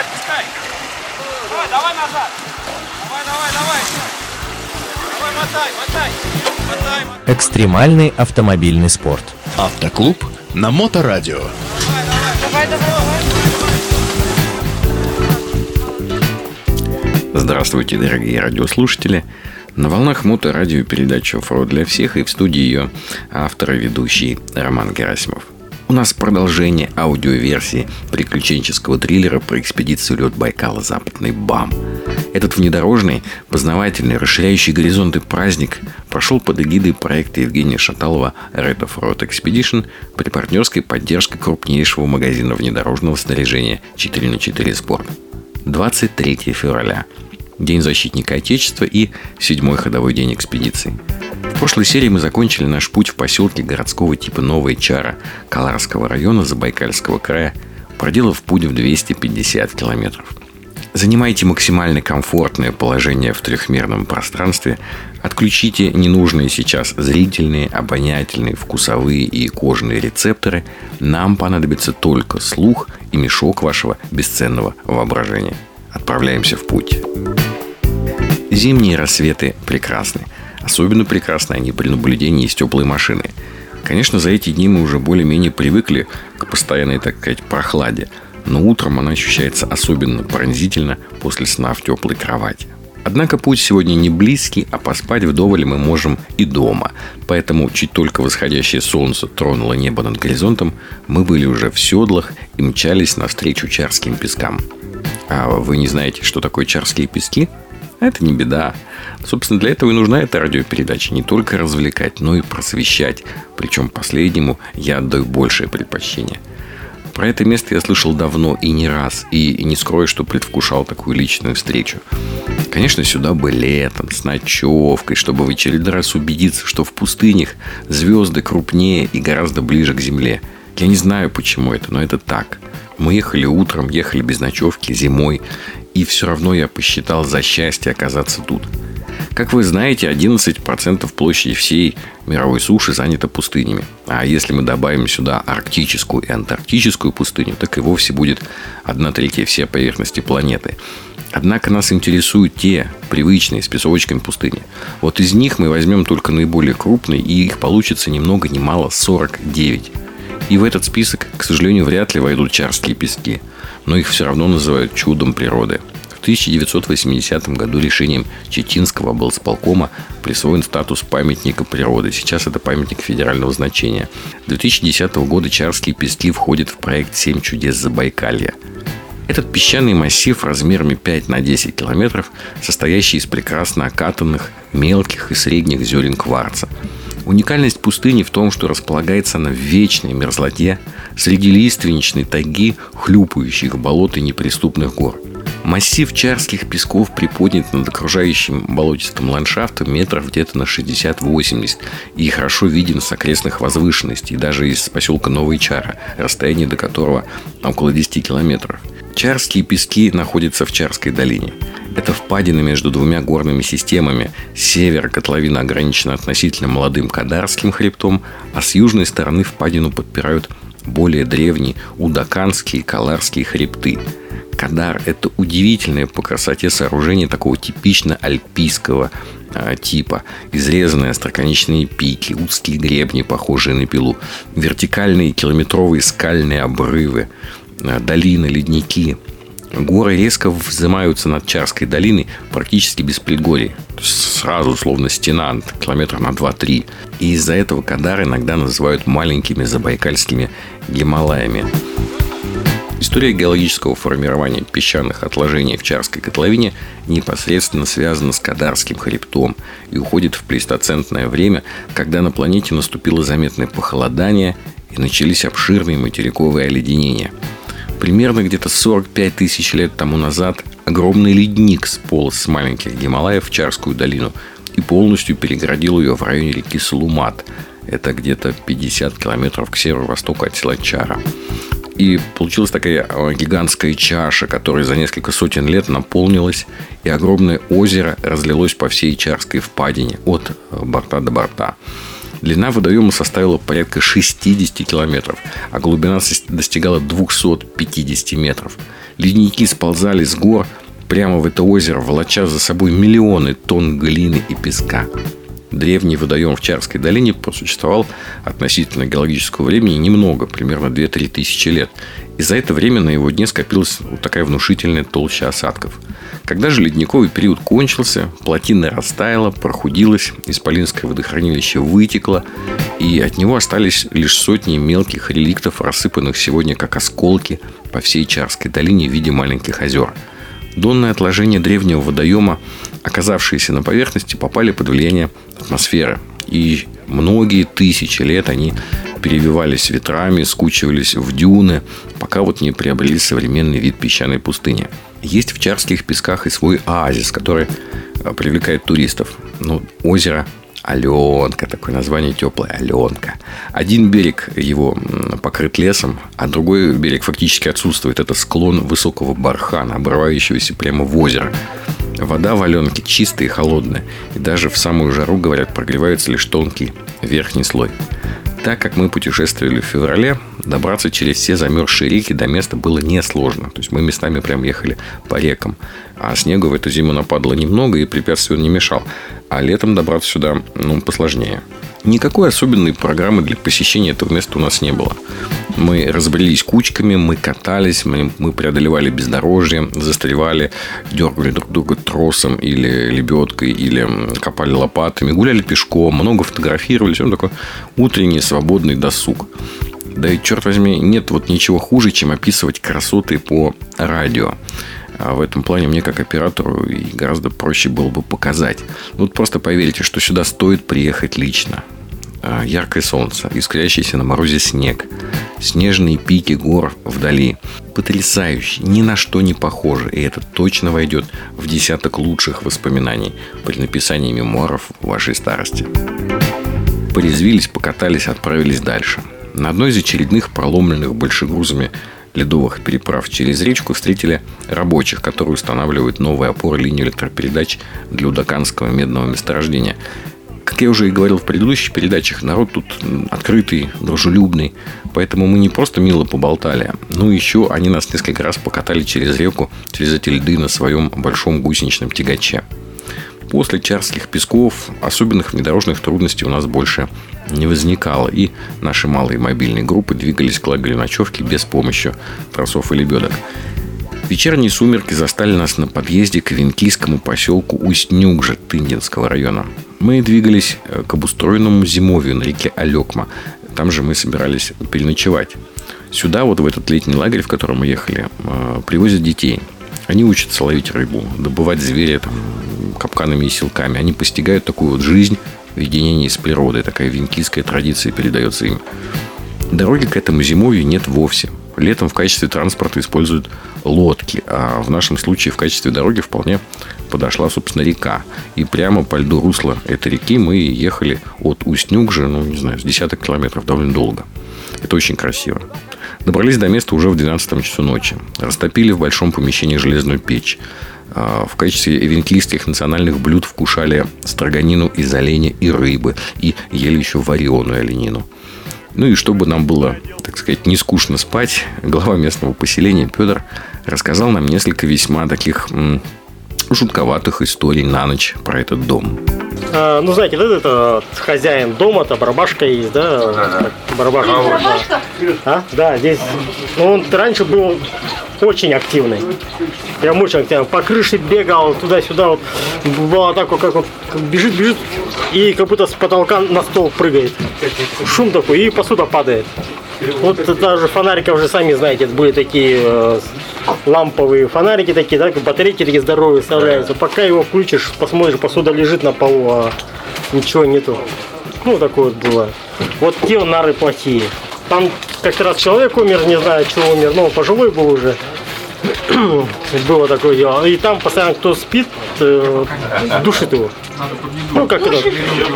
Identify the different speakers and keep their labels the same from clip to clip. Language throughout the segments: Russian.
Speaker 1: отпускай. Давай, давай назад. Давай, давай, давай. Давай, мотай, мотай. Мотай, мотай.
Speaker 2: Экстремальный автомобильный спорт.
Speaker 3: Автоклуб на Моторадио.
Speaker 1: Давай, давай, давай.
Speaker 4: Здравствуйте, дорогие радиослушатели. На волнах моторадио передача «Оффроуд для всех» и в студии ее автор и ведущий Роман Герасимов. У нас продолжение аудиоверсии приключенческого триллера про экспедицию лед Байкала «Западный БАМ». Этот внедорожный, познавательный, расширяющий горизонты праздник прошел под эгидой проекта Евгения Шаталова Red Off-Road Expedition при партнерской поддержке крупнейшего магазина внедорожного снаряжения 4 на 4 Sport. 23 февраля – День защитника Отечества и седьмой ходовой день экспедиции. В прошлой серии мы закончили наш путь в поселке городского типа Новая Чара Каларского района Забайкальского края, проделав путь в 250 километров. Занимайте максимально комфортное положение в трехмерном пространстве, отключите ненужные сейчас зрительные, обонятельные, вкусовые и кожные рецепторы. Нам понадобится только слух и мешок вашего бесценного воображения. Отправляемся в путь. Зимние рассветы прекрасны. Особенно прекрасны они при наблюдении из теплой машины. Конечно, за эти дни мы уже более-менее привыкли к постоянной, так сказать, прохладе. Но утром она ощущается особенно пронзительно после сна в теплой кровати. Однако путь сегодня не близкий, а поспать вдоволь мы можем и дома. Поэтому чуть только восходящее солнце тронуло небо над горизонтом, мы были уже в седлах и мчались навстречу чарским пескам. А вы не знаете, что такое чарские пески? Это не беда. Собственно, для этого и нужна эта радиопередача. Не только развлекать, но и просвещать. Причем последнему я отдаю большее предпочтение. Про это место я слышал давно и не раз, и не скрою, что предвкушал такую личную встречу. Конечно, сюда бы летом, с ночевкой, чтобы в очередной раз убедиться, что в пустынях звезды крупнее и гораздо ближе к Земле. Я не знаю, почему это, но это так. Мы ехали утром, ехали без ночевки, зимой, и все равно я посчитал за счастье оказаться тут. Как вы знаете, 11% площади всей мировой суши занято пустынями. А если мы добавим сюда арктическую и антарктическую пустыню, так и вовсе будет одна третья всей поверхности планеты. Однако нас интересуют те привычные с песочками пустыни. Вот из них мы возьмем только наиболее крупные, и их получится ни много ни мало 49. И в этот список, к сожалению, вряд ли войдут чарские пески – но их все равно называют чудом природы. В 1980 году решением Читинского облсполкома присвоен статус памятника природы. Сейчас это памятник федерального значения. 2010 года Чарские пески входят в проект «Семь чудес Забайкалья». Этот песчаный массив размерами 5 на 10 километров, состоящий из прекрасно окатанных мелких и средних зерен кварца – Уникальность пустыни в том, что располагается она в вечной мерзлоте среди лиственничной тайги, хлюпающих болот и неприступных гор. Массив чарских песков приподнят над окружающим болотистым ландшафтом метров где-то на 60-80 и хорошо виден с окрестных возвышенностей, даже из поселка Новый Чара, расстояние до которого около 10 километров. Чарские пески находятся в Чарской долине. Это впадина между двумя горными системами. С севера котловина ограничена относительно молодым Кадарским хребтом, а с южной стороны впадину подпирают более древние Удаканские и Каларские хребты. Кадар – это удивительное по красоте сооружение такого типично альпийского а, типа. Изрезанные остроконечные пики, узкие гребни, похожие на пилу, вертикальные километровые скальные обрывы, а, долины, ледники – Горы резко взымаются над Чарской долиной практически без предгорий. Сразу, словно стена, километра на 2-3. И из-за этого Кадар иногда называют маленькими забайкальскими Гималаями. История геологического формирования песчаных отложений в Чарской котловине непосредственно связана с Кадарским хребтом и уходит в плейстоцентное время, когда на планете наступило заметное похолодание и начались обширные материковые оледенения – Примерно где-то 45 тысяч лет тому назад огромный ледник сполз с маленьких Гималаев в Чарскую долину и полностью перегородил ее в районе реки Салумат. Это где-то 50 километров к северо-востоку от села Чара. И получилась такая э, гигантская чаша, которая за несколько сотен лет наполнилась, и огромное озеро разлилось по всей Чарской впадине от э, борта до борта. Длина водоема составила порядка 60 километров, а глубина достигала 250 метров. Ледники сползали с гор прямо в это озеро, волоча за собой миллионы тонн глины и песка. Древний водоем в Чарской долине просуществовал относительно геологического времени немного, примерно 2-3 тысячи лет. И за это время на его дне скопилась вот такая внушительная толща осадков. Когда же ледниковый период кончился, плотина растаяла, прохудилась, Исполинское водохранилище вытекло, и от него остались лишь сотни мелких реликтов, рассыпанных сегодня как осколки по всей Чарской долине в виде маленьких озер. Донные отложения древнего водоема, оказавшиеся на поверхности, попали под влияние атмосферы. И многие тысячи лет они перебивались ветрами, скучивались в дюны, пока вот не приобрели современный вид песчаной пустыни. Есть в Чарских песках и свой оазис, который э, привлекает туристов. Ну, озеро Аленка, такое название теплое, Аленка. Один берег его покрыт лесом, а другой берег фактически отсутствует. Это склон высокого бархана, обрывающегося прямо в озеро. Вода в Аленке чистая и холодная, и даже в самую жару, говорят, прогревается лишь тонкий верхний слой. Так как мы путешествовали в феврале, добраться через все замерзшие реки до места было несложно. То есть мы местами прям ехали по рекам. А снегу в эту зиму нападало немного, и препятствий он не мешал. А летом добраться сюда, ну, посложнее. Никакой особенной программы для посещения этого места у нас не было. Мы разбрелись кучками, мы катались, мы, преодолевали бездорожье, застревали, дергали друг друга тросом или лебедкой, или копали лопатами, гуляли пешком, много фотографировались. Он такой утренний свободный досуг. Да и, черт возьми, нет вот ничего хуже, чем описывать красоты по радио. А в этом плане мне, как оператору, гораздо проще было бы показать. Вот просто поверьте, что сюда стоит приехать лично. А, яркое солнце, искрящийся на морозе снег, снежные пики гор вдали. Потрясающе, ни на что не похоже, и это точно войдет в десяток лучших воспоминаний при написании мемуаров вашей старости. Порезвились, покатались, отправились дальше. На одной из очередных проломленных большегрузами ледовых переправ через речку встретили рабочих, которые устанавливают новые опоры линии электропередач для Удаканского медного месторождения. Как я уже и говорил в предыдущих передачах, народ тут открытый, дружелюбный. Поэтому мы не просто мило поболтали, но еще они нас несколько раз покатали через реку, через эти льды на своем большом гусеничном тягаче. После Чарских песков особенных внедорожных трудностей у нас больше не возникало, и наши малые мобильные группы двигались к лагерю ночевки без помощи тросов и лебедок. Вечерние сумерки застали нас на подъезде к венкийскому поселку Усть-Нюгжа Тындинского района. Мы двигались э, к обустроенному зимовью на реке Алекма. Там же мы собирались переночевать. Сюда, вот в этот летний лагерь, в котором мы ехали, э, привозят детей. Они учатся ловить рыбу, добывать зверя там, капканами и силками. Они постигают такую вот жизнь в единении с природой. Такая венкийская традиция передается им. Дороги к этому зимовью нет вовсе. Летом в качестве транспорта используют лодки, а в нашем случае в качестве дороги вполне подошла, собственно, река. И прямо по льду русла этой реки мы ехали от Усть-Нюгжи, ну, не знаю, с десяток километров, довольно долго. Это очень красиво. Добрались до места уже в 12 часу ночи. Растопили в большом помещении железную печь. А, в качестве эвенклийских национальных блюд вкушали строганину из оленя и рыбы. И ели еще вареную оленину. Ну и чтобы нам было, так сказать, не скучно спать, глава местного поселения Петр рассказал нам несколько весьма таких жутковатых историй на ночь про этот дом.
Speaker 5: А, ну, знаете, да, это хозяин дома, то барабашка есть, да? Да, да. Барабашка. барабашка? А? Да, здесь. Ну, он раньше был очень активный. Прям очень активный. По крыше бегал туда-сюда. Вот. Бывало так, как он бежит, бежит, и как будто с потолка на стол прыгает. Шум такой, и посуда падает. Вот даже фонариков уже сами знаете, были такие э, ламповые фонарики такие, да, батарейки такие здоровые вставляются. Пока его включишь, посмотришь, посуда лежит на полу, а ничего нету. Ну, такое вот было. Вот те нары плохие. Там как-то раз человек умер, не знаю, чего умер, но пожилой был уже. было такое дело. И там постоянно кто спит, э, душит его. Ну, как это,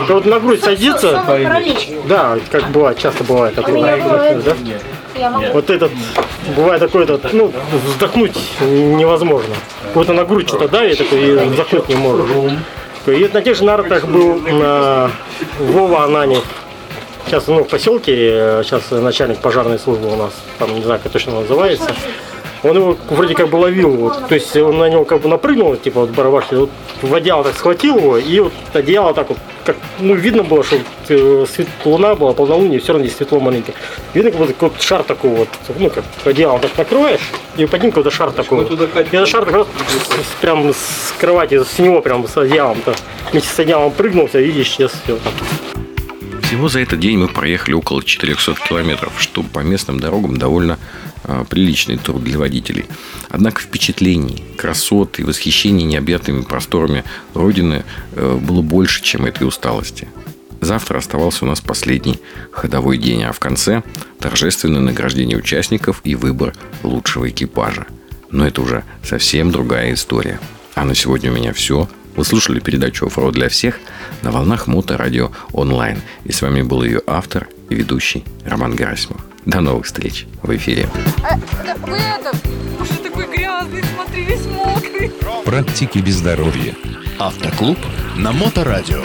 Speaker 5: вот на грудь садится, да, как бывает, часто бывает такое, да? Вот этот, бывает такой этот, ну, вздохнуть невозможно. Вот на грудь что-то давит, такой, и вздохнуть не может. И на тех же нартах был на Вова Ананев. Сейчас, ну, в поселке, сейчас начальник пожарной службы у нас, там, не знаю, как точно называется. Он его вроде как бы ловил, вот, то есть он на него как бы напрыгнул, типа вот барабашки, вот в одеяло так схватил его, и вот одеяло так вот, как, ну, видно было, что э, свет, луна была, полнолуние, все равно здесь светло маленько. Видно, как будто вот шар такой вот, ну, как одеяло так накроешь, и под ним какой-то шар такой. вот. И этот шар так раз прям с кровати, с него прям с одеялом, -то, вместе с одеялом прыгнулся и исчез. Все.
Speaker 4: Всего за этот день мы проехали около 400 километров, что по местным дорогам довольно а, приличный труд для водителей. Однако впечатлений, красот и восхищений необъятными просторами Родины э, было больше, чем этой усталости. Завтра оставался у нас последний ходовой день, а в конце торжественное награждение участников и выбор лучшего экипажа. Но это уже совсем другая история. А на сегодня у меня все. Вы слушали передачу «Оффроуд для всех» на волнах Моторадио онлайн. И с вами был ее автор и ведущий Роман Герасимов. До новых встреч в эфире.
Speaker 6: Э, да вы это... Боже, такой грязный, смотри, весь мокрый.
Speaker 2: Практики без здоровья.
Speaker 3: Автоклуб на Моторадио.